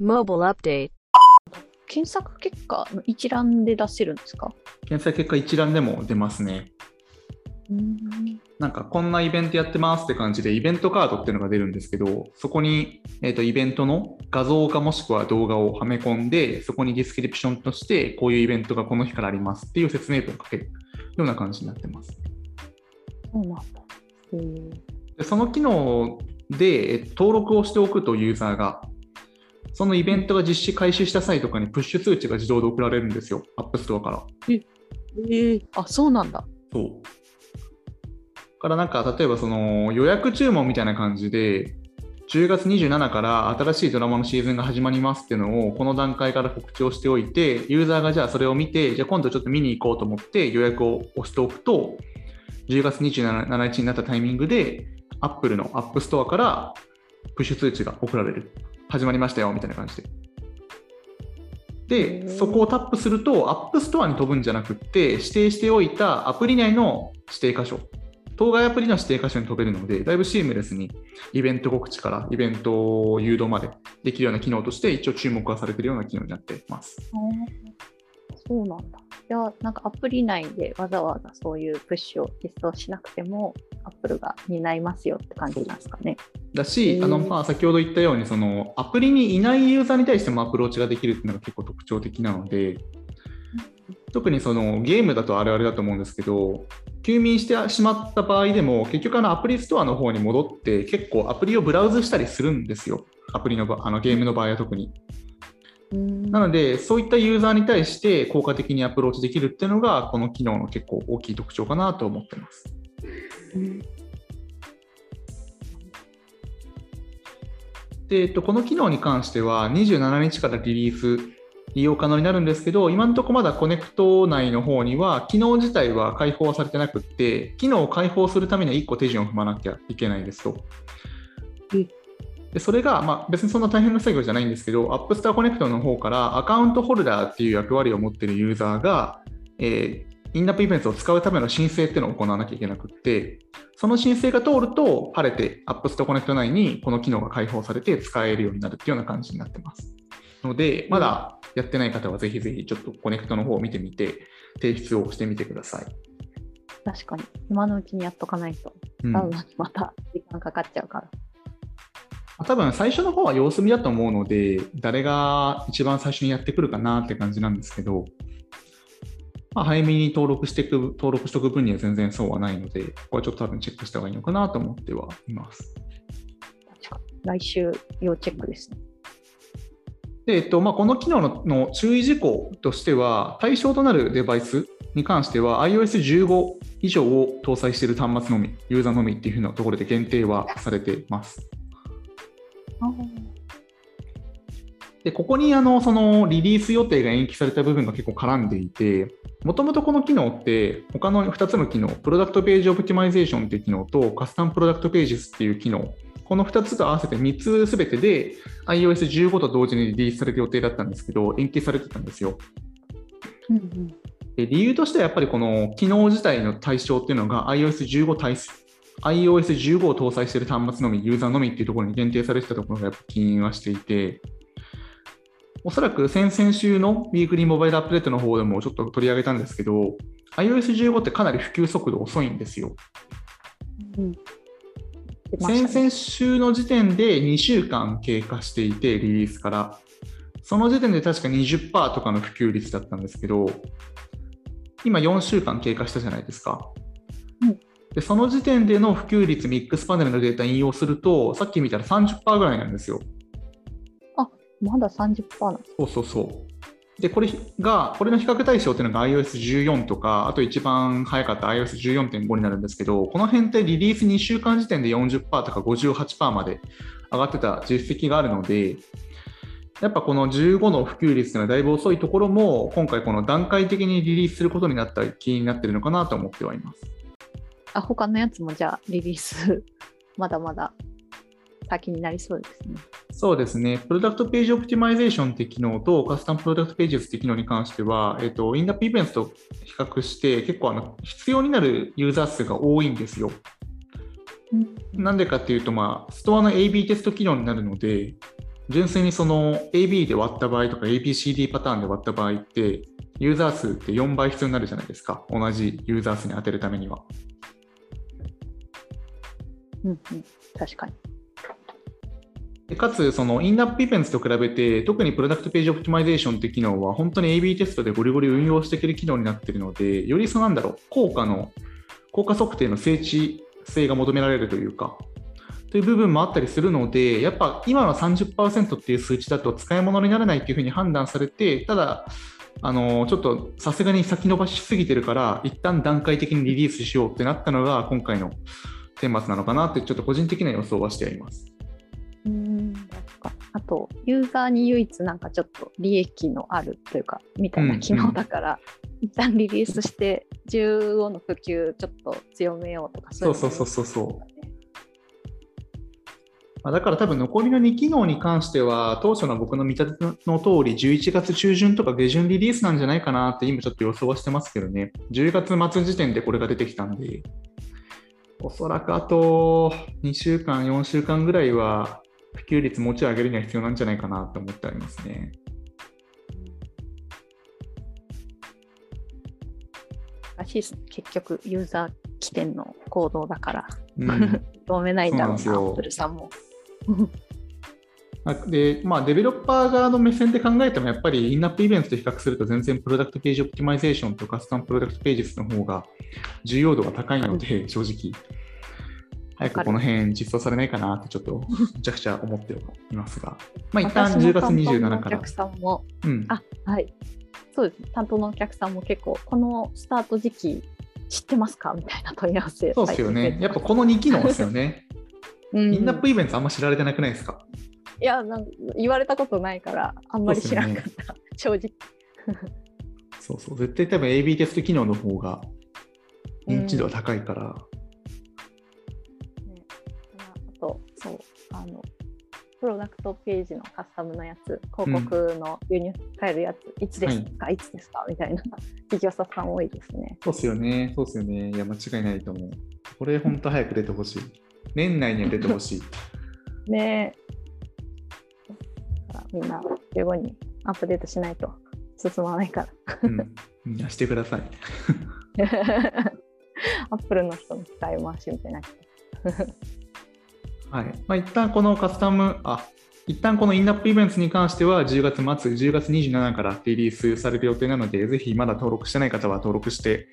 Mobile Update 検索結果の一覧で出せるんですか？検索結果一覧でも出ますね。うんなんかこんなイベントやってますって感じでイベントカードっていうのが出るんですけど、そこに、えー、とイベントの画像かもしくは動画をはめ込んで、そこにディスクリプションとしてこういうイベントがこの日からありますっていう説明文を書けるような感じになってます。そうなんだ。へーでその機能でえー登録をしておくとユーザーが、そのイベントが実施開始した際とかにプッシュ通知が自動で送られるんですよ、App Store から。えーあ、そうなんだ。そう。からなんか例えばその予約注文みたいな感じで、10月27から新しいドラマのシーズンが始まりますっていうのをこの段階から告知をしておいて、ユーザーがじゃあそれを見て、じゃあ今度ちょっと見に行こうと思って予約を押しておくと、10月27日になったタイミングで、Apple の App Store からプッシュ通知が送られる。始まりましたよみたいな感じで。で、そこをタップすると、App Store に飛ぶんじゃなくって、指定しておいたアプリ内の指定箇所、当該アプリの指定箇所に飛べるので、だいぶシームレスにイベント告知からイベント誘導までできるような機能として、一応注目はされているような機能になっています。そうなんだ。じゃあ、なんかアプリ内でわざわざそういうプッシュを実装しなくても、Apple が担いますよって感じなんですかね。だし、うんあのまあ、先ほど言ったようにその、アプリにいないユーザーに対してもアプローチができるっていうのが結構特徴的なので、特にそのゲームだとあるあるだと思うんですけど、休眠してしまった場合でも、結局あのアプリストアの方に戻って、結構アプリをブラウズしたりするんですよ、アプリの場あのゲームの場合は特に。うんなので、そういったユーザーに対して効果的にアプローチできるっていうのが、この機能の結構大きい特徴かなと思ってます。うんで、えっと、この機能に関しては、27日からリリース、利用可能になるんですけど、今のところまだコネクト内の方には、機能自体は開放はされてなくって、機能を開放するためには1個手順を踏まなきゃいけないですとえ。でそれが、まあ、別にそんな大変な作業じゃないんですけど、App Store Connect の方からアカウントホルダーっていう役割を持っているユーザーが、えーインナップイベントを使うための申請っていうのを行わなきゃいけなくって、その申請が通ると、晴れて App Store Connect 内にこの機能が開放されて使えるようになるっていうような感じになってます。ので、まだやってない方はぜひぜひちょっとコネクトの方を見てみて、提出をしてみてください。確かに、今のうちにやっとかないと、うん使うのにまた時間かかっちゃうから。多分最初の方は様子見だと思うので、誰が一番最初にやってくるかなって感じなんですけど、まあ、早めに登録していく、登録しておく分には全然そうはないので、ここはちょっと多分チェックした方がいいのかなと思ってはいます。来週、要チェックですね。で、えっとまあ、この機能のの注意事項としては、対象となるデバイスに関しては、iOS15 以上を搭載している端末のみ、ユーザーのみっていうふうなところで限定はされてます。で、ここにあのそのリリース予定が延期された部分が結構絡んでいて、もともとこの機能って、他の2つの機能、 Product Page Optimization っていう機能と、 Custom Product Pages っていう機能、この2つと合わせて3つすべてで iOS15 と同時にリリースされる予定だったんですけど、延期されてたんですよ。うんうんで理由としてはやっぱりこの機能自体の対象っていうのが iOS15 対 iOS15 を搭載している端末のみ、ユーザーのみっていうところに限定されてたところがやっぱ起因はしていて、おそらく先々週のウィークリーモバイルアップデートの方でもちょっと取り上げたんですけど、iOS15 ってかなり普及速度遅いんですよ。うん先々週の時点で2週間経過していて、リリースから。その時点で確か20%とかの普及率だったんですけど、今4週間経過したじゃないですか。うんでその時点での普及率、ミックスパネルのデータ引用すると、さっき見たら30%ぐらいなんですよ。まだ30%なんです。そうそうそう。で、これが、これの比較対象っていうのが iOS14 とか、あと一番早かった iOS14.5 になるんですけど、この辺ってリリース2週間時点で40%とか58%まで上がってた実績があるので、やっぱこの15の普及率がだいぶ遅いところも、今回この段階的にリリースすることになった起因になってるのかなと思ってはいます。あ、他のやつもじゃあリリース、まだまだ先になりそうですね。そうですね、 Product Page Optimization って機能と Custom Product Pages って機能に関しては、えっと、 In-App イベントと比較して、結構あの必要になるユーザー数が多いんですよ。なんでかっていうと、まあ、ストアの AB テスト機能になるので、純粋にその AB で割った場合とか ABCD パターンで割った場合って、ユーザー数って4倍必要になるじゃないですか。同じユーザー数に当てるためには。うんうん、確かに。でかつ、その In-App イベントと比べて、特に Product Page Optimization って機能は、本当に AB テストでゴリゴリ運用していける機能になっているので、よりそのなんだろう、効果の、効果測定の精緻性が求められるというか、という部分もあったりするので、やっぱ今の30%っていう数値だと使い物にならないっていうふうに判断されて、ただ、あのちょっとさすがに先延ばしすぎてるから、一旦段階的にリリースしようってなったのが、今回の顛末なのかなって、ちょっと個人的な予想はしてあります。あと、ユーザーに唯一なんかちょっと利益のあるというか、みたいな機能だから、一旦リリースして、15の普及ちょっと強めようとか、そうそうそうそうそう。まあだから多分残りの2機能に関しては、当初の僕の見立ての通り、11月中旬とか下旬リリースなんじゃないかなって今ちょっと予想はしてますけどね。10月末時点でこれが出てきたんで、おそらくあと2週間、4週間ぐらいは普及率もうちょい上げるには必要なんじゃないかなと思ってありますね。らしいです。ね結局、ユーザー起点の行動だから、うん。止めないんだろうな、アップルさんも。あで、まあ、デベロッパー側の目線で考えても、やっぱり In-App イベントと比較すると、全然 Product Page Optimization と Custom Product Pages の方が重要度が高いので、正直、早くこの辺実装されないかなって、ちょっとめちゃくちゃ思っていますが、まあ、一旦10月27から。お客。さんも、うん、あはい、そうですね、担当のお客さんも結構、このスタート時期、知ってますか？みたいな問い合わせ。そうですよね。やっぱこの2機能ですよね。うん。インナップイベントあんま知られてなくないですか？いやなんか言われたことないからあんまり知らなかった、正直。そうそう。絶対多分 AB テスト機能の方が認知度は高いから。そうあのプロダクトページのカスタムのやつ広告の輸入変えるやつ、いつですか、い、つですか？みたいな 企業さん多いですねそうですよね。そうですよね。いや、間違いないと思う。これ、本当早く出てほしい。年内には出てほしい。ねだからみんな15にアップデートしないと進まないからうん。みんなしてください。アップルの人の使い回しみたいになはい。まあ、一旦このカスタム、あ、一旦このインナップイベントに関しては10月末、10月27からリリースされる予定なので、ぜひまだ登録してない方は登録して、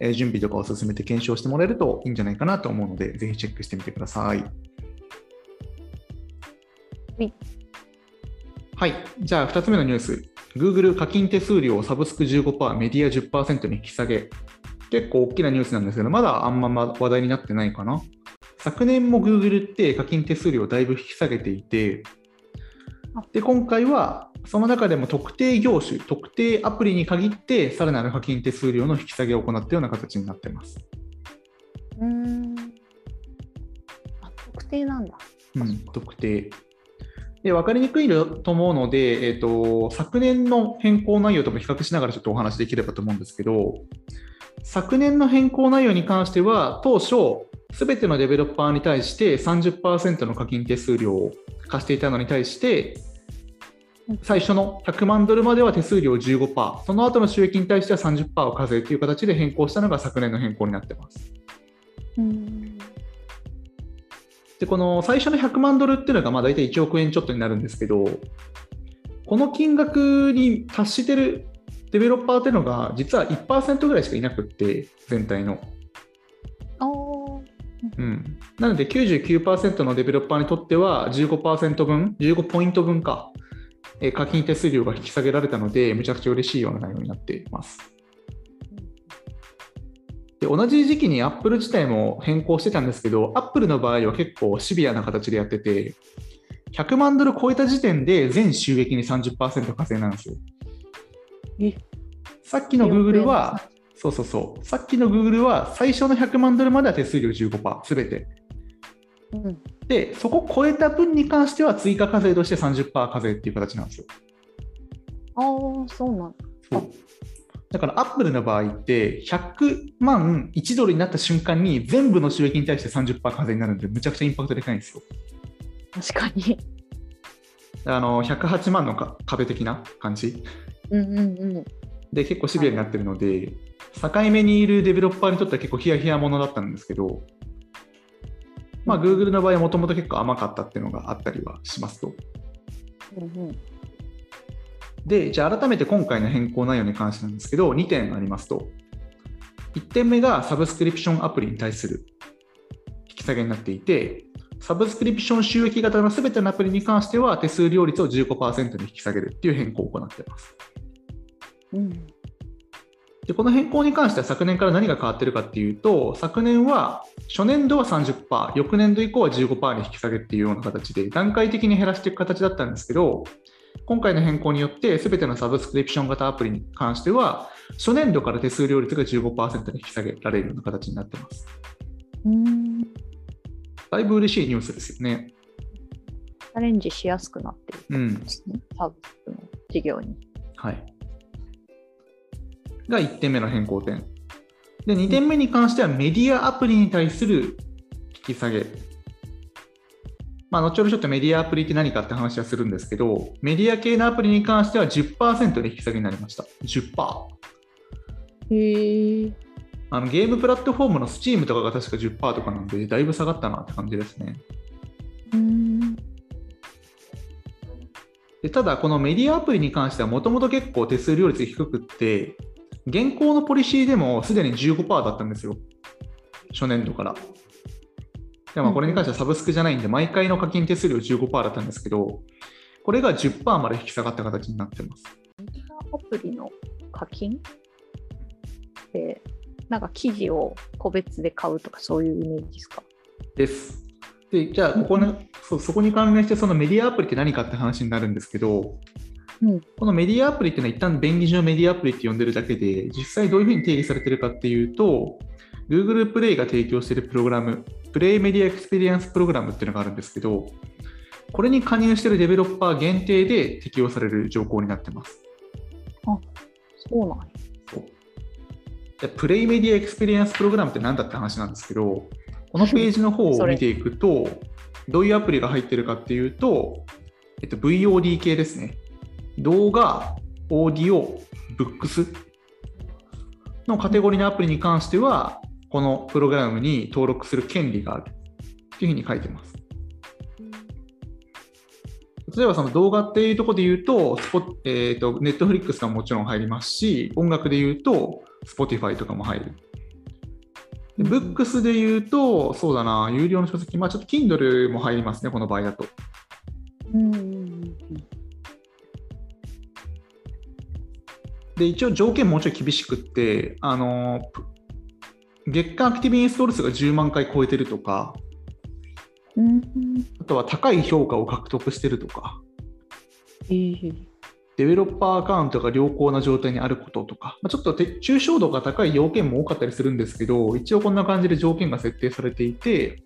えー準備とかを進めて検証してもらえるといいんじゃないかなと思うので、ぜひチェックしてみてください。はい。はい。じゃあ、2つ目のニュース。Google 課金手数料をサブスク15%、メディア10%に引き下げ。結構大きなニュースなんですけど、まだあんま話題になってないかな。昨年も Google って課金手数料をだいぶ引き下げていて、で、今回はその中でも特定業種、特定アプリに限って、さらなる課金手数料の引き下げを行ったような形になっています。うーんあ特定なんだうん、特定。で、分かりにくいと思うので、えーと、昨年の変更内容とも比較しながらちょっとお話できればと思うんですけど、昨年の変更内容に関しては、当初、すべてのデベロッパーに対して30%の課金手数料を課していたのに対して、最初の100万ドルまでは手数料15%、その後の収益に対しては30%を課税という形で変更したのが昨年の変更になっています。うんで、この最初の100万ドルっていうのがまあ大体1億円ちょっとになるんですけど、この金額に達してるデベロッパーっていうのが実は1%ぐらいしかいなくって、全体の。うん、なので99%のデベロッパーにとっては15%分、15ポイント分か、えー課金手数料が引き下げられたので、めちゃくちゃ嬉しいような内容になっています。で同じ時期に Apple 自体も変更してたんですけど、Apple の場合は結構シビアな形でやってて、100万ドル超えた時点で全収益に30%課税なんですよ。えさっきの Google は、そうそうそう、さっきの Google は最初の100万ドルまでは手数料15%、すべて。うんで、そこを超えた分に関しては追加課税として30%課税っていう形なんですよ。ああそうなんだそうだからアップルの場合って100万1ドルになった瞬間に全部の収益に対して30%課税になるんでむちゃくちゃインパクトでかいんですよ。確かにあの108万のか壁的な感じうんうんうん。で結構シビアになってるので、境目にいるデベロッパーにとっては結構ヒヤヒヤものだったんですけど、まあ、Google の場合はもともと結構甘かったっていうのがあったりはしますと。うんうん。で、じゃあ改めて今回の変更内容に関してなんですけど、2点ありますと。1点目がサブスクリプションアプリに対する引き下げになっていて、サブスクリプション収益型のすべてのアプリに関しては手数料率を15%に引き下げるっていう変更を行っています。うん。でこの変更に関しては昨年から何が変わってるかっていうと、昨年は初年度は30%、翌年度以降は15%に引き下げっていうような形で、段階的に減らしていく形だったんですけど、今回の変更によって、すべてのサブスクリプション型アプリに関しては、初年度から手数料率が15%に引き下げられるような形になってます。うん。だいぶ嬉しいニュースですよね。チャレンジしやすくなってるうんんで。すね。サブスクの事業に。はい。が1点目の変更点。で、2点目に関してはメディアアプリに対する引き下げ。まあ、後ほどちょっとメディアアプリって何かって話はするんですけど、メディア系のアプリに関しては10%で引き下げになりました。10%。へえ。あのゲームプラットフォームの Steam とかが確か10%とかなんで、だいぶ下がったなって感じですね。うん。でただ、このメディアアプリに関してはもともと結構手数料率が低くって、現行のポリシーでもすでに15%だったんですよ、初年度から。でまあこれに関してはサブスクじゃないんで、毎回の課金手数料15%だったんですけど、これが10%まで引き下がった形になってます。メディアアプリの課金？って、なんか記事を個別で買うとかそういうイメージですか？です。で、じゃあここの、そうそこに関連して、そのメディアアプリって何かって話になるんですけど、うんこのメディアアプリっていうのは一旦便宜上メディアアプリって呼んでるだけで、実際どういうふうに定義されてるかっていうと、Google プレイが提供しているプログラム、プレイメディアエクスペリエンスプログラムっていうのがあるんですけど、これに加入しているデベロッパー限定で適用される条項になってます。そうなんで Play Media Experience Program って何だって話なんですけど、このページの方を見ていくと、どういうアプリが入ってるかっていうと、えっと、VOD 系ですね。動画、オーディオ、ブックスのカテゴリーのアプリに関しては、このプログラムに登録する権利があるっていうふうに書いてます。例えばその動画っていうところで言うと、スポえー、と Netflix はもちろん入りますし、音楽で言うと Spotify とかも入る。でブックスで言うと、そうだな、有料の書籍、まあちょっと Kindle も入りますね、この場合だと。うんで、一応条件もうちょい厳しくって、あのプ月間アクティブインストール数が10万回超えてるとか、うん。うんあとは高い評価を獲得してるとか、ええデベロッパーアカウントが良好な状態にあることとか、まあ、ちょっとて抽象度が高い要件も多かったりするんですけど、一応こんな感じで条件が設定されていて、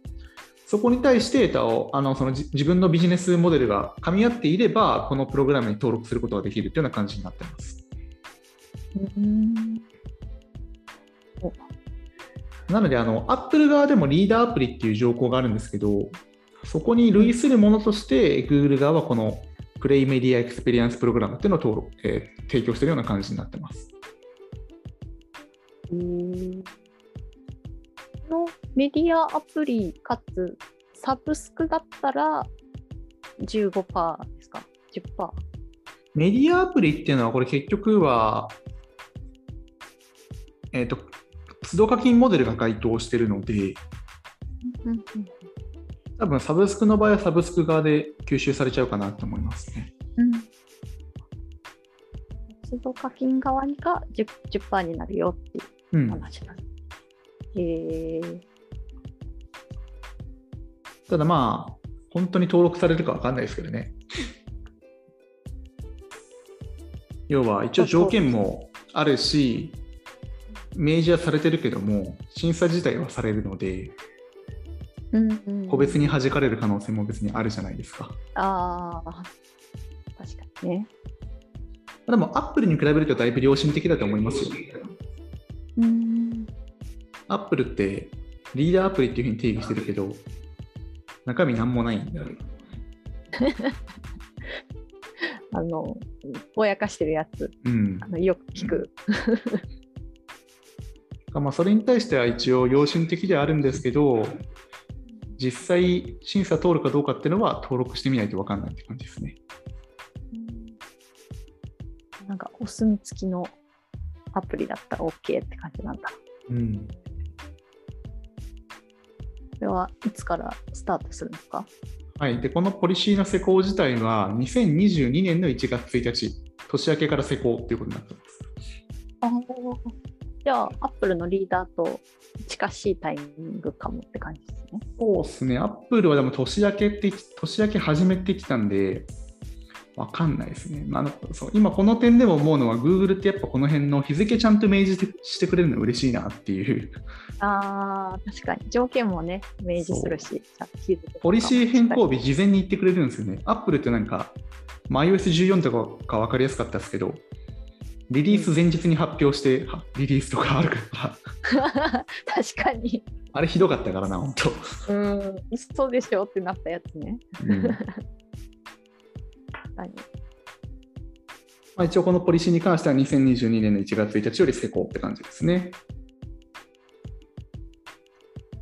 そこに対してデータをあのそのじ自分のビジネスモデルが噛み合っていれば、このプログラムに登録することができるというような感じになっています。うん。なので、あの Apple 側でもリーダーアプリっていう条項があるんですけど、そこに類するものとして Google 側はこの Play Media Experience Program っていうのを登録、えー提供しているような感じになってます。うんのメディアアプリかつサブスクだったら15%ですか ?10%。メディアアプリっていうのは、これ結局は、えっ、と、都度課金モデルが該当しているので、うんうん多分サブスクの場合はサブスク側で吸収されちゃうかなと思いますね。うん。都度課金側にが 10%, 10になるよっていううん、話なんへえただまあ、本当に登録されるか分かんないですけどね。要は、一応条件もあるし、明示はされてるけども、審査自体はされるので、うんうん、個別に弾かれる可能性も別にあるじゃないですか。ああ、確かにね。でも、アップルに比べるとだいぶ良心的だと思いますよ。うん。アップルってリーダーアプリっていうふうに定義してるけど、中身なんもないんだよ。あのぼやかしてるやつうんあのよく聞く。まあ、それに対しては一応良心的ではあるんですけど、実際審査通るかどうかっていうのは登録してみないと分かんないって感じですね。なんかお墨付きのアプリだったら OK って感じなんだ。うん、これはいつからスタートするんですか？はい、でこのポリシーの施行自体は2022年の1月1日、年明けから施行ということになってます。あじゃあ、アップルのリーダーと近しいタイミングかもって感じですね。そうですね、アップルはでも年明けって、年明け始めてきたんで、わかんないですね。まあそう今この点でも思うのは、Google ってやっぱこの辺の日付ちゃんと明示してくれるの嬉しいなっていう。ああ、確かに。条件もね、明示するし、ポリシー変更日事前に言ってくれるんですよね。アップルってなんか、まあ iOS14 とかが分かりやすかったですけど、リリース前日に発表して、はリリースとかあるから、確かに。あれひどかったからな、本当。うん、そうでしょってなったやつね。うん確かに。まあ、一応このポリシーに関しては2022年の1月1日より施行って感じですね。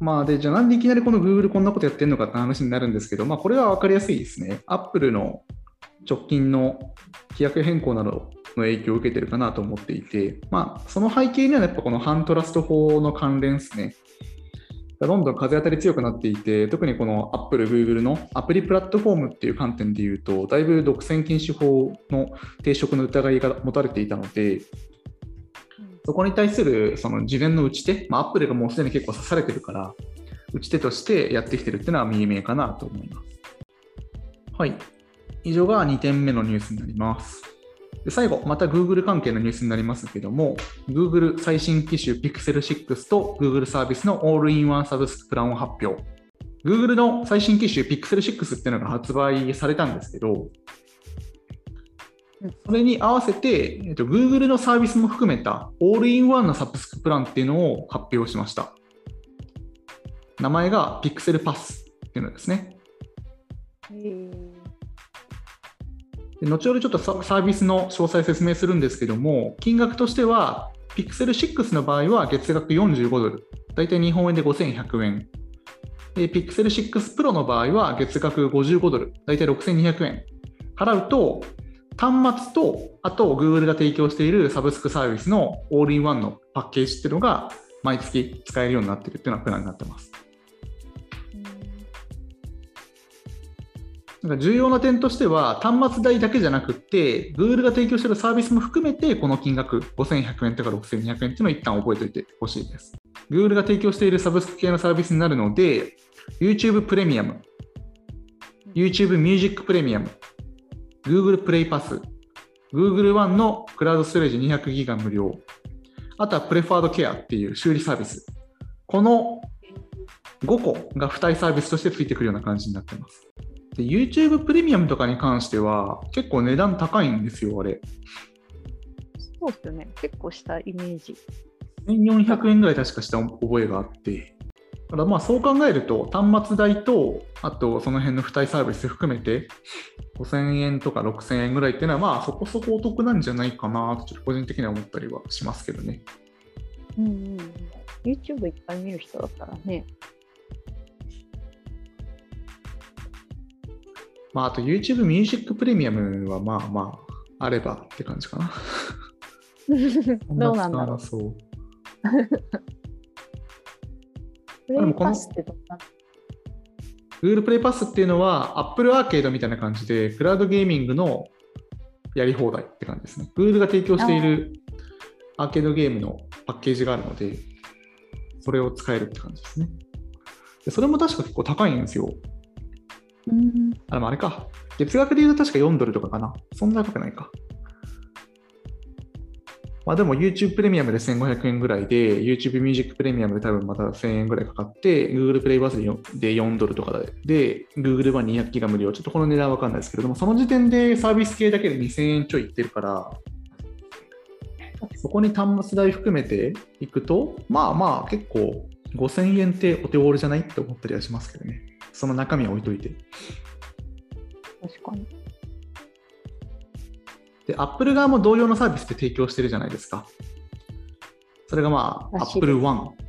まあで、じゃあなんでいきなりこの Google こんなことやってるのかって話になるんですけど、まあこれは分かりやすいですね。Apple の直近の規約変更などの影響を受けてるかなと思っていて、まあその背景にはやっぱこの反トラスト法の関連ですね。どんどん風当たり強くなっていて、特にこの Apple、Google のアプリプラットフォームっていう観点で言うと、だいぶ独占禁止法の抵触の疑いが持たれていたので、そこに対するその事前の打ち手、まあ、Apple がもうすでに結構刺されてるから、打ち手としてやってきてるっていうのは見え見えかなと思います。はい。以上が2点目のニュースになります。で最後、また Google 関係のニュースになりますけども、Google 最新機種 Pixel 6と Google サービスのオールインワンサブスクプランを発表。Google の最新機種 Pixel 6っていうのが発売されたんですけど、それに合わせて、えっと、Google のサービスも含めたオールインワンのサブスクプランっていうのを発表しました。名前が Pixel Pass っていうのですね。で後ほどちょっとサービスの詳細説明するんですけども、金額としては、Pixel 6の場合は月額45ドル、大体日本円で5100円。で Pixel 6 Pro の場合は月額55ドル、大体6200円。払うと、端末と、あと Google が提供しているサブスクサービスのオールインワンのパッケージっていうのが毎月使えるようになってるっていうのがプランになってます。なんか重要な点としては、端末代だけじゃなくて、Google が提供しているサービスも含めて、この金額、5100円とか6200円っていうのを一旦覚えておいてほしいです。Google が提供しているサブスク系のサービスになるので、YouTube プレミアム、YouTube ミュージックプレミアム、Google プレイパス、Google One のクラウドストレージ200ギガ無料、あとはプレファードケアっていう修理サービス。この5個が付帯サービスとしてついてくるような感じになってます。で YouTube プレミアムとかに関しては結構値段高いんですよ、あれ。そうですよね。結構したイメージ。1400円ぐらい確かした覚えがあって。だからまあそう考えると端末代とあとその辺の付帯サービス含めて5000円とか6000円ぐらいっていうのはまあそこそこお得なんじゃないかなとちょっと個人的には思ったりはしますけどね。うんうんうん。YouTube いっぱい見る人だったらね。まああと YouTube ミュージックプレミアムはまあまああればって感じかな。どうなんだろう。そう。プレイパスってどんな？Google プレイパスっていうのは Apple アーケードみたいな感じで、クラウドゲーミングのやり放題って感じですね。Google が提供しているアーケードゲームのパッケージがあるので、それを使えるって感じですね。でそれも確か結構高いんですよ。うんあ、でもあれか。月額で言うと確か4ドルとかかな。そんな高くないか。まあでも YouTube プレミアムで1500円ぐらいで、YouTube ミュージックプレミアムで多分また1000円ぐらいかかって、Google プレイバスで 4, で4ドルとかで、で Google は200ギガ無料。ちょっとこの値段わかんないですけれども、その時点でサービス系だけで2000円ちょいいってるから、そこに端末代含めていくと、まあまあ結構5000円ってお手頃じゃないって思ったりはしますけどね。その中身は置いといて。確かに。で、Apple 側も同様のサービスって提供してるじゃないですか。それがまあ、Apple One。うん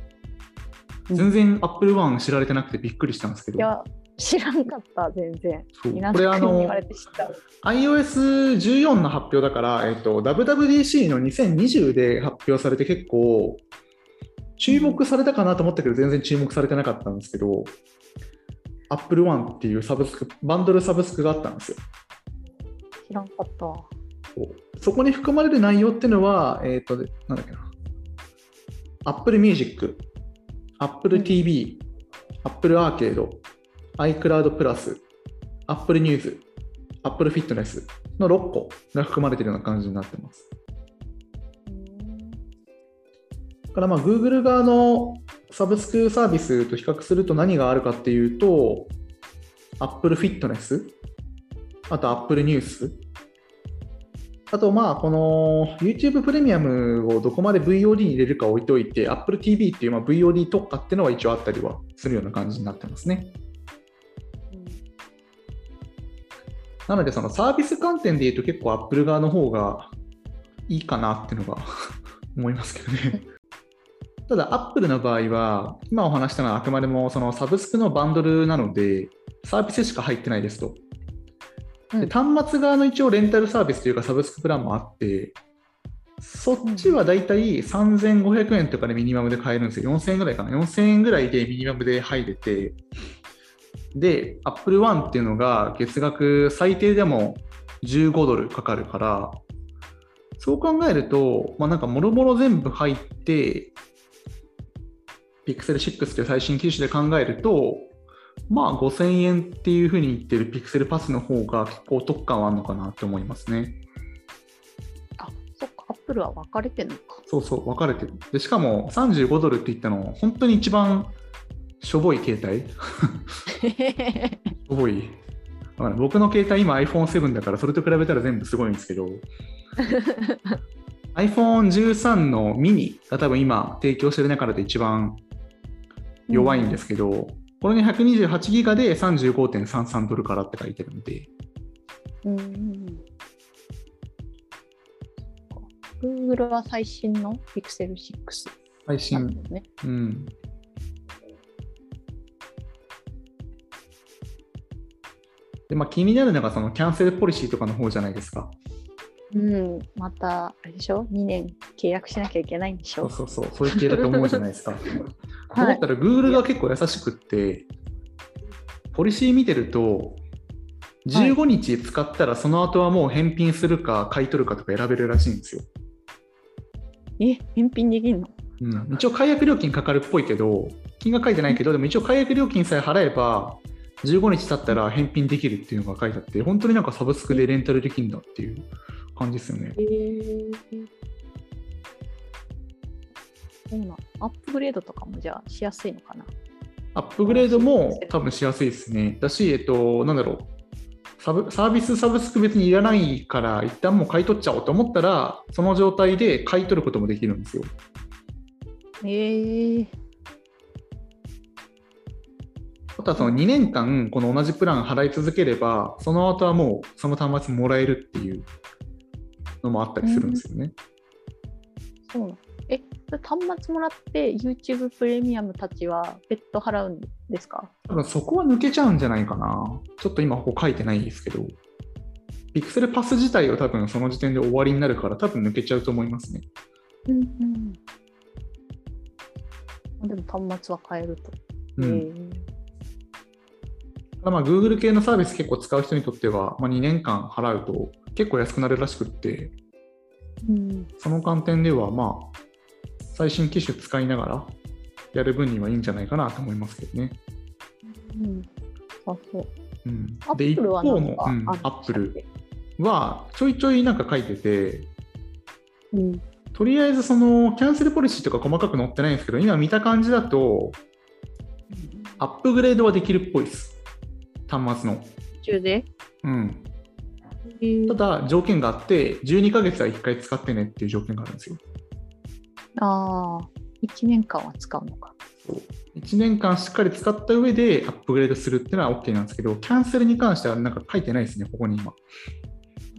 全然 Apple One 知られてなくてびっくりしたんですけど、いや、知らんかった、全然。そう皆これあのさんに言われて知った。iOS14 の発表だから、えっと、WWDC の2020で発表されて結構注目されたかなと思ったけど全然注目されてなかったんですけど Apple One っていうサブスクバンドルサブスクがあったんですよ。知らんかった。わ。そこに含まれる内容っていうのは、えっとなんだっけな。Apple Music、Apple TV、Apple Arcade、iCloud プラス、Apple News、Apple Fitness の6個が含まれているような感じになってます。だからまあ Google 側のサブスクサービスと比較すると何があるかっていうと Apple Fitness あと Apple News あとまあこの YouTube プレミアムをどこまで VOD に入れるか置いといて Apple TV っていうまあ VOD 特化っていうのは一応あったりはするような感じになってますね。なのでそのサービス観点で言うと結構 Apple 側の方がいいかなっていうのが 思いますけどね。ただ、アップルの場合は、今お話したのはあくまでもそのサブスクのバンドルなので、サービスしか入ってないですと。で端末側の一応レンタルサービスというかサブスクプランもあって、そっちはだいたい3500円とかでミニマムで買えるんですよ。4000円ぐらいかな。4000円ぐらいでミニマムで入れて、で、Apple One っていうのが月額最低でも15ドルかかるから、そう考えると、まあ、なんかもろもろ全部入って、Pixel 6という最新機種で考えると、まあ5000円っていうふうに言ってる Pixel Pass の方が結構お得感はあるのかなと思いますね。あ、そっか、アップルは分かれてんのか。そうそう、分かれてる。で、しかも35ドルって言ったの、本当に一番しょぼい携帯 しょぼい僕の携帯今 iPhone7 だからそれと比べたら全部すごいんですけど iPhone13 のミニが多分今提供してる中で一番弱いんですけど、これに128ギガで35.33ドルからって書いてるんで、うんうんうん。Google は最新の Pixel 6配なん信だ、よね。うん。でまあ、気になるのがそのキャンセルポリシーとかの方じゃないですか。うん、また、あれでしょ ?2 年契約しなきゃいけないんでしょ？そうそうそう、そういう系だと思うじゃないですか。と 思はい。ったら、Google が結構優しくって、ポリシー見てると、15日使ったらその後はもう返品するか買い取るかとか選べるらしいんですよ。え、返品できんの？うん、一応解約料金かかるっぽいけど、金額書いてないけど、でも一応解約料金さえ払えば、15日経ったら返品できるっていうのが書いてあって、本当になんかサブスクでレンタルできるんだっていう感じですよね。えー、そうなんアップグレードとかもじゃあしやすいのかな？アップグレードも多分しやすいですね。だし、えっと、なんだろう。サブサービス、サブスク別にいらないから、一旦もう買い取っちゃおうと思ったら、その状態で買い取ることもできるんですよ。えー、あとはその2年間、この同じプラン払い続ければ、その後はもうその端末もらえるっていうのもあったりするんですよね。そうなのえ、それ端末もらって YouTube プレミアムたちは別途払うんですか？多分そこは抜けちゃうんじゃないかな。ちょっと今ここ書いてないですけど、ピクセルパス自体は多分その時点で終わりになるから、多分抜けちゃうと思いますね。うんうん。でも端末は買えると。うんえーただまあ Google 系のサービス結構使う人にとっては、まあ、2年間払うと結構安くなるらしくって、うん、その観点ではまあ最新機種使いながらやる分にはいいんじゃないかなと思いますけどね。うん。あ、そう。うん、アで、一方の、うん、あアップルはちょいちょいなんか書いてて、うん。とりあえずそのキャンセルポリシーとか細かく載ってないんですけど、今見た感じだと、アップグレードはできるっぽいです。端末の。中で、うん。えーただ、条件があって、12ヶ月は1回使ってねっていう条件があるんですよ。ああ、1年間は使うのか。そう1年間しっかり使った上でアップグレードするっていうのは OK なんですけど、キャンセルに関してはなんか書いてないですね、ここに今。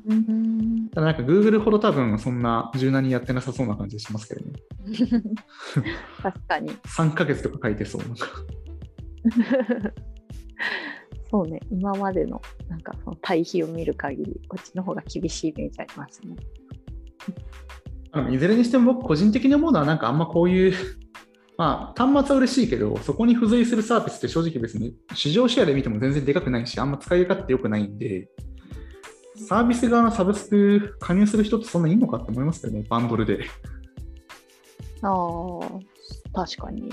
うん、ただなんか Google ほど多分そんな柔軟にやってなさそうな感じしますけどね。確かに。3ヶ月とか書いてそう。なんか そうね、今までのなんかその対比を見る限り、こっちの方が厳しいイメージありますね。いずれにしても僕個人的に思うのはなんかあんまこういう、まあ、端末は嬉しいけど、そこに付随するサービスって正直別に市場シェアで見ても全然でかくないし、あんま使い勝手良くないんで、サービス側のサブスク加入する人ってそんないいのかって思いますけどね、バンドルで。ああ、確かに。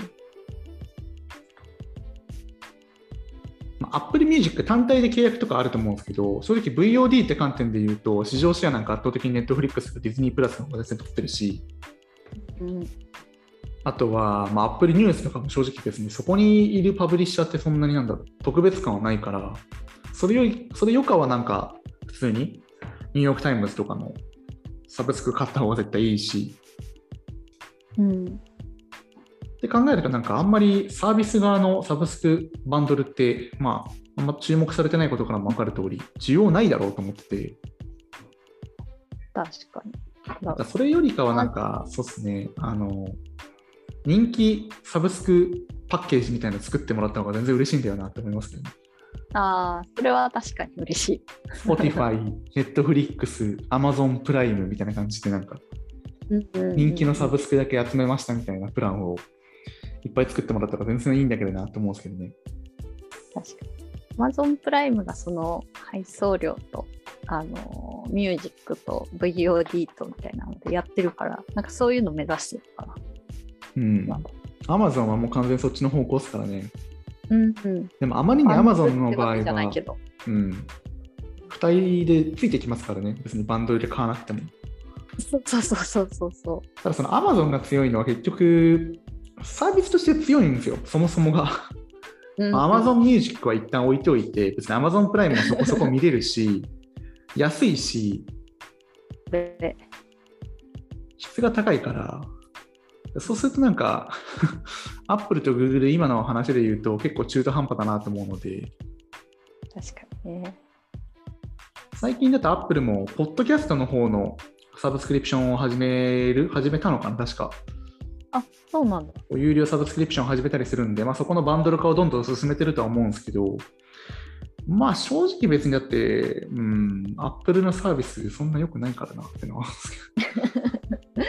Apple Music 単体で契約とかあると思うんですけど、正直 VOD って観点で言うと、市場シェアなんか圧倒的に Netflix と Disney プラスの方が全然取ってるし、うん、あとは、まあ、Apple News とかも正直別にそこにいるパブリッシャーってそんなになんだ特別感はないから、それより、それよかはなんか普通にニューヨークタイムズとかのサブスク買った方が絶対いいし、うん、って考えるとなんかあんまりサービス側のサブスクバンドルって、まあ、あんま注目されてないことからも分かる通り、需要ないだろうと思ってて、確かに。だからそれよりかはなんか、そうですね、あの、人気サブスクパッケージみたいなの作ってもらった方が全然嬉しいんだよなって思いますけどね。ああ、それは確かに嬉しい。Spotify、Netflix、Amazon プライムみたいな感じでなんか人気のサブスクだけ集めましたみたいなプランをいっぱい作ってもらったら全然いいんだけどなと思うんですけどね。確かに。Amazon プライムがその配送料と、あのミュージックと VOD とみたいなのでやってるから、なんかそういうの目指してるかな。うん。Amazon はもう完全にそっちの方向ですからね。うんうん。でもあまりに Amazon の場合は。うん。2人でついてきますからね。別にバンドルで買わなくても。そうそうそうそうそう。ただその Amazon が強いのは結局、サービスとして強いんですよ、そもそもが。うんまあ Amazon Music は一旦置いておいて、別に Amazon プライムもそこ そこ見れるし、安いし、で質が高いから、そうするとなんか、Apple と Google 今の話で言うと結構中途半端だなと思うので、確かにね。最近だと Apple も、ポッドキャストの方のサブスクリプションを始める、始めたのかな、確か。あ、そうなんだ。有料サブスクリプションを始めたりするんで、まあ、そこのバンドル化をどんどん進めてるとは思うんですけど、まあ正直別にだって、うん、Apple のサービスそんな良くないからなってのは思うんですけ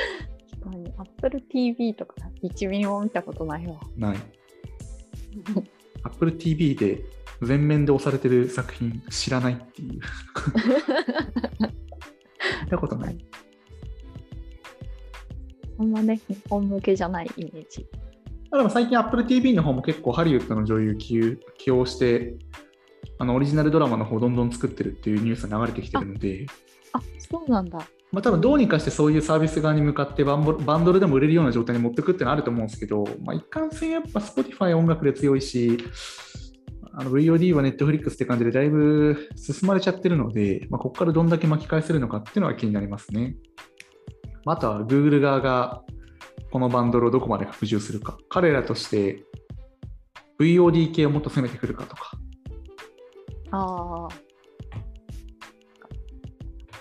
確かに Apple TV とか1ミリも見たことないわ。ど、ない。Apple TV で全面で押されてる作品知らないっていう。見たことない。あんまね、日本向けじゃないイメージ。でも最近 Apple TV の方も結構ハリウッドの女優起用起用して、あのオリジナルドラマの方どんどん作ってるっていうニュースが流れてきてるので、あ、そうなんだ。まあ、多分どうにかしてそういうサービス側に向かってバンボバンドルでも売れるような状態に持っていくっていうのはあると思うんですけど、まあ、一貫性やっぱ Spotify 音楽で強いし、あの VOD は Netflix って感じでだいぶ進まれちゃってるので、まあ、ここからどんだけ巻き返せるのかっていうのは気になりますね。まああとは Google 側がこのバンドルをどこまで拡充するか、彼らとして VOD 系をもっと攻めてくるかとか、ああ。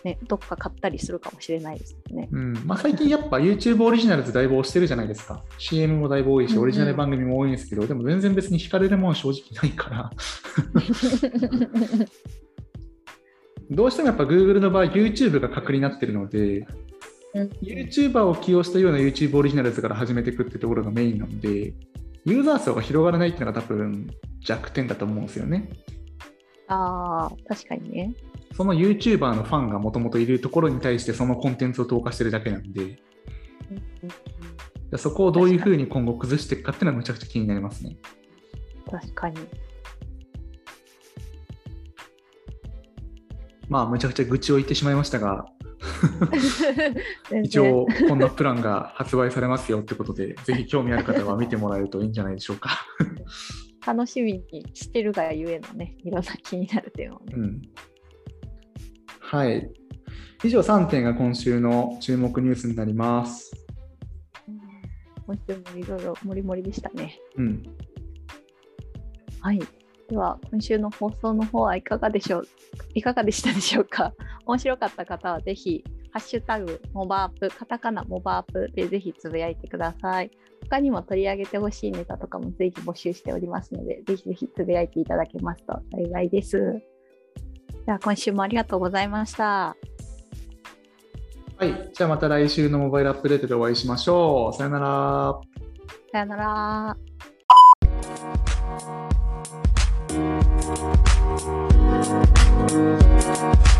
ね、どっか買ったりするかもしれないですね。うんまあ、最近やっぱ YouTube オリジナルズだいぶ押してるじゃないですか。CM もだいぶ多いし、うんうんオリジナル番組も多いんですけど、でも全然別に惹かれるもん正直ないから、どうしてもやっぱ Google の場合 YouTube が核になってるので、うん YouTuber を起用したような YouTube オリジナルズから始めていくってところがメインなので、ユーザー層が広がらないっていうのが多分弱点だと思うんですよね。ああ、確かにね。その YouTuber のファンがもともといるところに対してそのコンテンツを投下してるだけなんで、そこをどういうふうに今後崩していくかっていうのはむちゃくちゃ気になりますね。確かに。まあ、むちゃくちゃ愚痴を言ってしまいましたが、一応こんなプランが発売されますよってことで、ぜひ興味ある方は見てもらえるといいんじゃないでしょうか。楽しみにしてるがゆえのね、いろんな気になる点をね。うん。はい。以上3点が今週の注目ニュースになります。今週もいろいろもりもりでしたね。うん。はい。では今週の放送の方はいかがでしょういかがでしたでしょうか？面白かった方はぜひハッシュタグモバアップカタカナモバアップでぜひつぶやいてください。他にも取り上げてほしいネタとかもぜひ募集しておりますのでぜひぜひつぶやいていただけますと幸いです。では今週もありがとうございました。はいじゃあまた来週のモバイルアップデートでお会いしましょう。さよなら。さよなら Thank you.